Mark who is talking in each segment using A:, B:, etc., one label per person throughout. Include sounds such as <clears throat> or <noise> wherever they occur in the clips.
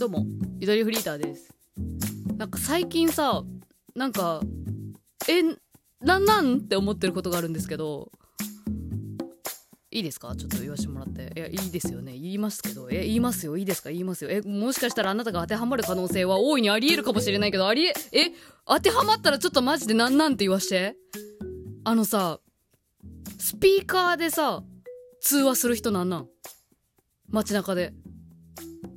A: どうも、ゆとりフリーターです。なんか最近さ、なんか、え、なんなんって思ってることがあるんですけど、いいですか？ちょっと言わせてもらって。いや、いいですよね。言いますけど。え、言いますよ。いいですか？言いますよ。え、もしかしたらあなたが当てはまる可能性は大いにあり得るかもしれないけど、ありえ、え、当てはまったらちょっとマジでなんなんって言わして。あのさ、スピーカーでさ、通話する人なんなん？街中で。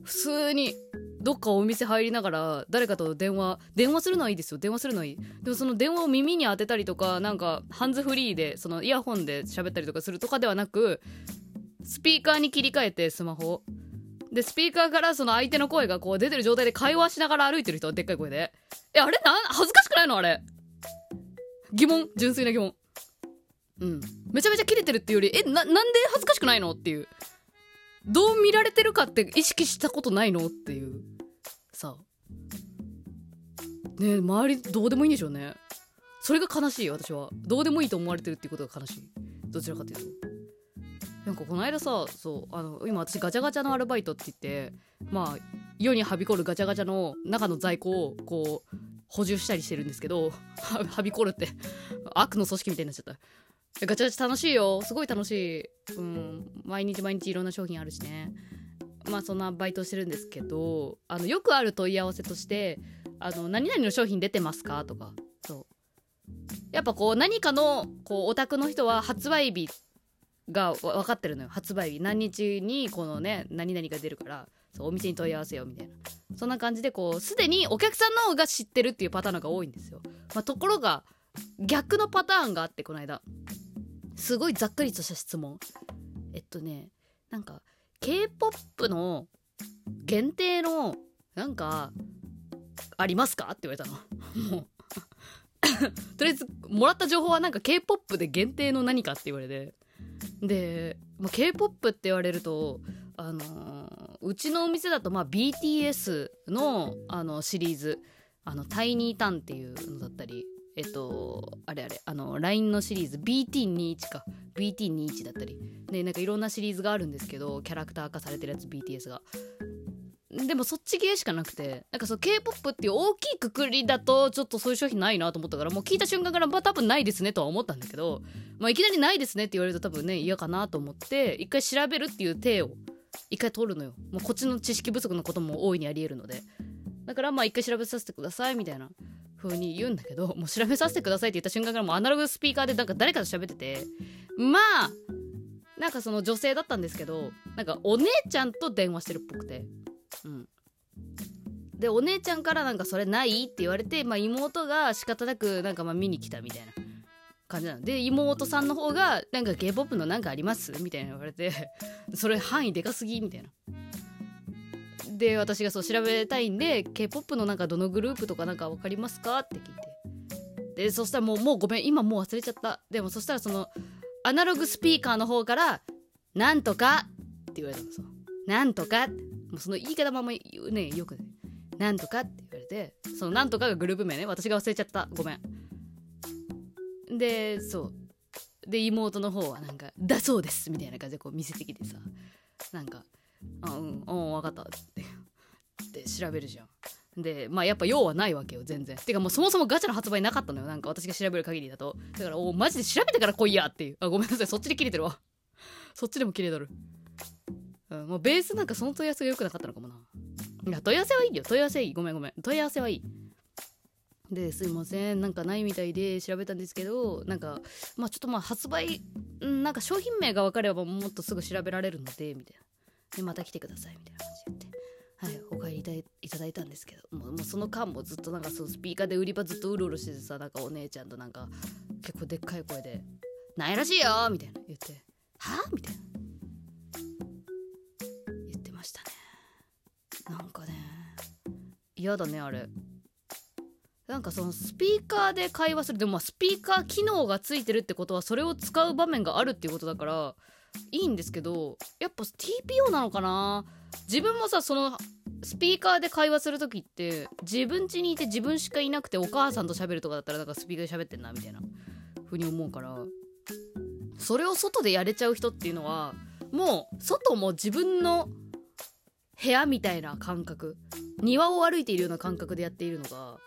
A: 普通に、どっかお店入りながら、誰かと電話、電話するのはいいですよ。電話するのはいい。でもその電話を耳に当てたりとか、なんか、ハンズフリーで、そのイヤホンで喋ったりとかするとかではなく、スピーカーに切り替えて、スマホ。で、スピーカーからその相手の声がこう出てる状態で会話しながら歩いてる人は、でっかい声で。え、あれ？な、恥ずかしくないの？あれ。疑問？純粋な疑問。うん。めちゃめちゃ切れてるっていうより、え、な、なんで恥ずかしくないの？っていう。どう見られてるかって意識したことないのっていう。さね周りどうでもいいんでしょうね。それが悲しい、私は。どうでもいいと思われてるっていうことが悲しい。どちらかというと。なんかこの間さ、そう、あの、今私ガチャガチャのアルバイトって言って、まあ、世にはびこるガチャガチャの中の在庫を、こう、補充したりしてるんですけど、はびこるって、悪の組織みたいになっちゃった。ガチャガチャ楽しいよ。すごい楽しい。うん。毎日毎日いろんな商品あるしね。まあそんなバイトしてるんですけど、あの、よくある問い合わせとして、あの、何々の商品出てますかとか、そう。やっぱこう、何かの、こう、オタクの人は発売日が分かってるのよ。発売日。何日にこのね、何々が出るから、そう、お店に問い合わせよ、みたいな。そんな感じでこう、すでにお客さんの方が知ってるっていうパターンが多いんですよ。まあところが、逆のパターンがあって、この間。すごいざっくりとした質問。えっとね、なんか、K-POP の限定の、なんか、ありますか？って言われたの。もう。<laughs> とりあえず、もらった情報はなんか K-POP で限定の何かって言われて。で、まあ、K-POP って言われると、あのうちのお店だと、まあ、BTS の、あの、シリーズ、あの、タイニータンっていうのだったり、えっと、あれあれ、あの、LINE のシリーズ、BT21 か。BT21 だったり。で、なんかいろんなシリーズがあるんですけど、キャラクター化されてるやつ、BTS が。でもそっち系しかなくて、なんかそう K-POP っていう大きいくくりだと、ちょっとそういう商品ないなと思ったから、もう聞いた瞬間から、まあ多分ないですねとは思ったんだけど、まあいきなりないですねって言われると多分ね、嫌かなと思って、一回調べるっていう手を、一回取るのよ。もうこっちの知識不足のことも大いにあり得るので。だからまあ一回調べさせてくださいみたいな風に言うんだけど、もう調べさせてくださいって言った瞬間からもうアナログスピーカーでなんか誰かと喋ってて、まあ、なんかその女性だったんですけど、なんかお姉ちゃんと電話してるっぽくて。うん。で、お姉ちゃんからなんかそれないって言われて、まあ妹が仕方なくなんかま見に来たみたいな感じなの。で、妹さんの方がなんか K-POP のなんかあります？みたいな言われて、それ範囲でかすぎ？みたいな。で、私がそう調べたいんで、K-POP のなんかどのグループとかなんかわかりますかって聞いて。で、そしたらもう、もうごめん、今もう忘れちゃった。でもそしたらその、アナログスピーカーの方から、なんとかって言われたのさ。なんとかもうその言い方まま言うね、よくね。なんとかって言われて、そのなんとかがグループ名ね。私が忘れちゃった。ごめん。で、そう。で、妹の方はなんか、だそうですみたいな感じでこう見せてきてさ。なんか、あ、うん、うん、わかったって。調べるじゃん。で、まあやっぱ用はないわけよ、全然。てかもうそもそもガチャの発売なかったのよ。なんか私が調べる限りだと。だから、おマジで調べてから来いやっていう。あ、ごめんなさい。そっちで切れてるわ。<laughs> そっちでも切れとる。うん、もうベースなんかその問い合わせが良くなかったのかもな。いや、問い合わせはいいよ。問い合わせいい。ごめんごめん。問い合わせはいい。で、すいません。なんかないみたいで調べたんですけど、なんか、まあちょっとまあ発売、なんか商品名が分かればもっとすぐ調べられるので、みたいな。で、また来てください、みたいな感じで言って。い、たいだいたんですけどもうもうその間もずっとなんかそうスピーカーで売り場ずっとうろうろしててさなんかお姉ちゃんとなんか結構でっかい声で「ないらしいよ!」みたいな。言って「はあ？みたいな。言ってましたね。なんかね嫌だねあれ。なんかそのスピーカーで会話する。でもまあスピーカー機能がついてるってことはそれを使う場面があるっていうことだからいいんですけどやっぱ TPO なのかな。自分もさそのスピーカーで会話する時って自分家にいて自分しかいなくてお母さんと喋るとかだったらなんかスピーカーで喋ってんなみたいな風に思うからそれを外でやれちゃう人っていうのはもう外も自分の部屋みたいな感覚庭を歩いているような感覚でやっているのが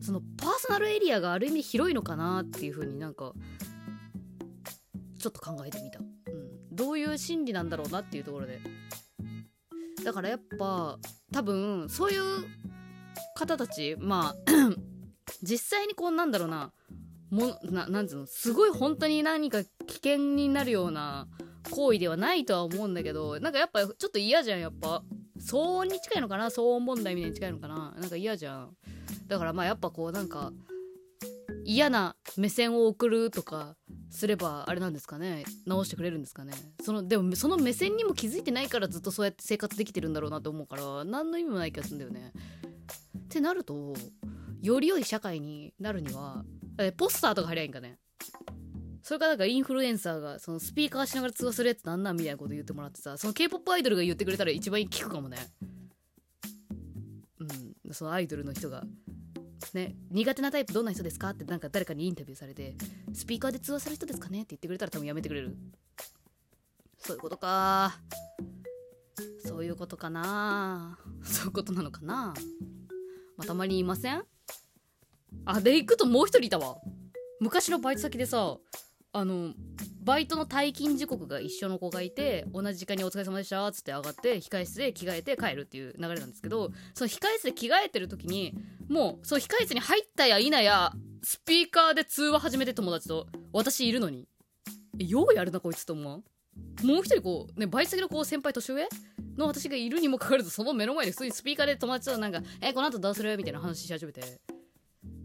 A: そのパーソナルエリアがある意味広いのかなっていう風になんかちょっと考えてみた、うん、どういう心理なんだろうなっていうところでだからやっぱ多分そういう方たちまあ <clears throat> 実際にこうなんだろうなもななんつうのすごい本当に何か危険になるような行為ではないとは思うんだけどなんかやっぱちょっと嫌じゃんやっぱ。騒音に近いのかな？騒音問題みたいに近いのかな？なんか嫌じゃん。だからまあやっぱこうなんか嫌な目線を送るとかすればあれなんですかね。直してくれるんですかね。そのでもその目線にも気づいてないからずっとそうやって生活できてるんだろうなと思うから何の意味もない気がするんだよね。ってなるとより良い社会になるにはポスターとか貼りゃいいんかね。それからなんかインフルエンサーがそのスピーカーしながら通話するやつなんなんみたいなこと言ってもらってさその K-POP アイドルが言ってくれたら一番聞くかもね。うん。そのアイドルの人が。ね苦手なタイプどんな人ですかってなんか誰かにインタビューされてスピーカーで通話する人ですかねって言ってくれたら多分やめてくれる。そういうことか。そういうことかな。そういうことなのかな。ま、たまにいません？あで行くともう一人いたわ。昔のバイト先でさあのバイトの退勤時刻が一緒の子がいて同じ時間にお疲れ様でしたっつって上がって控室で着替えて帰るっていう流れなんですけどその控室で着替えてる時にもうその控室に入ったや否やスピーカーで通話始めて友達と私いるのに。えようやるなこいつと思うもう一人こうねバイト先のこう先輩年上？の私がいるにもかかわらずその目の前で普通にスピーカーで友達となんか「えこの後どうする?」みたいな話し始めて。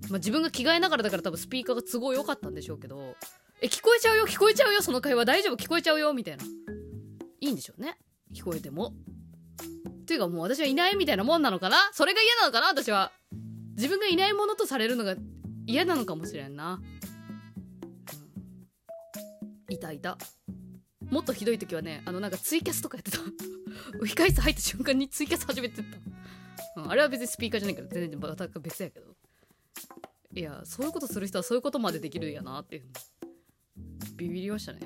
A: まあ、自分が着替えながらだから多分スピーカーが都合良かったんでしょうけどえ聞こえちゃうよ？聞こえちゃうよ？その会話。大丈夫？聞こえちゃうよ？みたいな。いいんでしょうね。聞こえても。ていうかもう私はいないみたいなもんなのかな？それが嫌なのかな？私は。自分がいないものとされるのが嫌なのかもしれんな、うん、いたいた。もっとひどい時はねあのなんかツイキャスとかやってた。<laughs> 控室入った瞬間にツイキャス始めてた、うん、あれは別にスピーカーじゃないから全然また別やけど。いやそういうことする人はそういうことまでできるんやなっていう。ビビりましたね。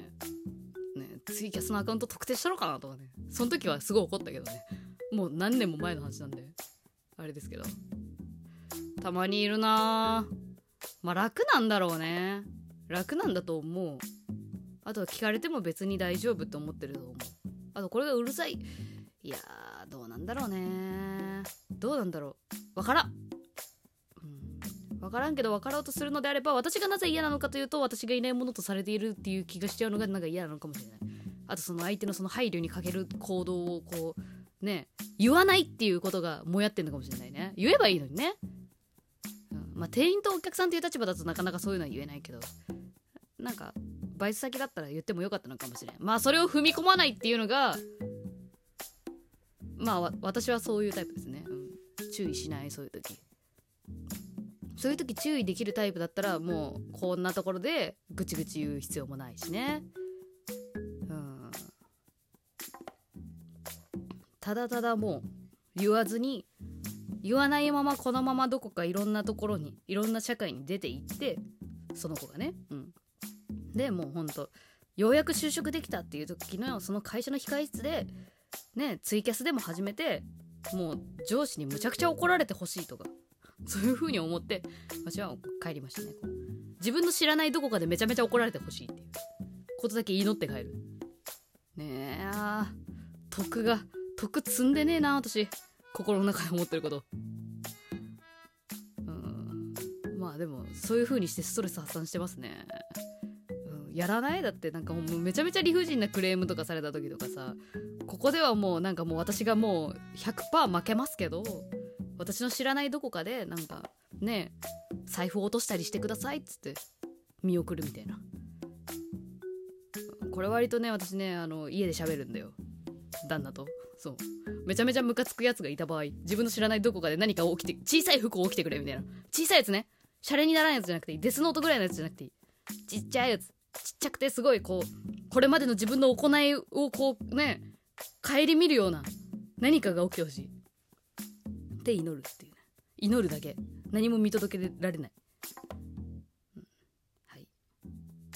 A: ねツイキャスのアカウント特定したのかなとかねその時はすごい怒ったけどね。もう何年も前の話なんであれですけど。たまにいるなまあ楽なんだろうね。楽なんだと思う。あとは聞かれても別に大丈夫って思ってると思う。あとこれがうるさい。いやどうなんだろうね。どうなんだろう。わからん。分からんけど分かろうとするのであれば私がなぜ嫌なのかというと私がいないものとされているっていう気がしちゃうのがなんか嫌なのかもしれない。あとその相手のその配慮にかける行動をこうね言わないっていうことがもやってんのかもしれないね。言えばいいのにね、うん、まあ店員とお客さんという立場だとなかなかそういうのは言えないけど。なんかバイト先だったら言ってもよかったのかもしれんまあそれを踏み込まないっていうのがまあ私はそういうタイプですね、うん、注意しないそういう時。そういう時注意できるタイプだったらもうこんなところでぐちぐち言う必要もないしね。うん。ただただもう言わずに言わないままこのままどこかいろんなところにいろんな社会に出ていってその子がね。うん。でもうほんとようやく就職できたっていう時のその会社の控室でねツイキャスでも始めてもう上司にむちゃくちゃ怒られてほしいとかそういう風に思って私は帰りましたね。自分の知らないどこかでめちゃめちゃ怒られてほしいっていう。ことだけ祈って帰る。ねえ徳が徳積んでねえな私。心の中で思ってること。うん。まあでもそういう風にしてストレス発散してますね。やらない？だってなんかもうめちゃめちゃ理不尽なクレームとかされた時とかさ。ここではもうなんかもう私がもう100%負けますけど。私の知らないどこかでなんかね財布を落としたりしてくださいっつって見送るみたいな。これ割とね私ねあの家で喋るんだよ。旦那と。そう。めちゃめちゃムカつくやつがいた場合自分の知らないどこかで何か起きて小さい服を起きてくれみたいな。小さいやつね。シャレにならんやつじゃなくていい。デスノートぐらいのやつじゃなくていい。ちっちゃいやつ。ちっちゃくてすごいこうこれまでの自分の行いをこうね顧みるような何かが起きてほしい。て祈るっていう、ね、祈るだけ。何も見届けられない、うん、はい。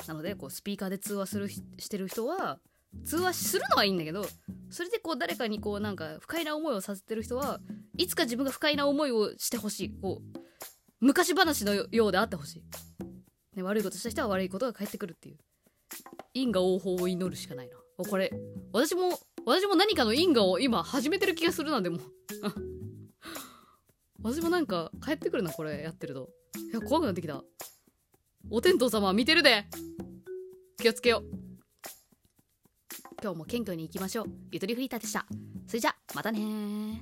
A: なのでこうスピーカーで通話するしてる人は通話するのはいいんだけどそれでこう誰かにこうなんか不快な思いをさせてる人はいつか自分が不快な思いをしてほしい。こう昔話のようであってほしい、ね、悪いことした人は悪いことが返ってくるっていう。因果応報を祈るしかないな。これ私も私も何かの因果を今始めてる気がするなんでも。私もなんか帰ってくるなこれやってると。いや怖くなってきた。お天道様見てるで。気をつけよ。う今日も謙虚に行きましょう。ゆとりフリーターでした。それじゃまたね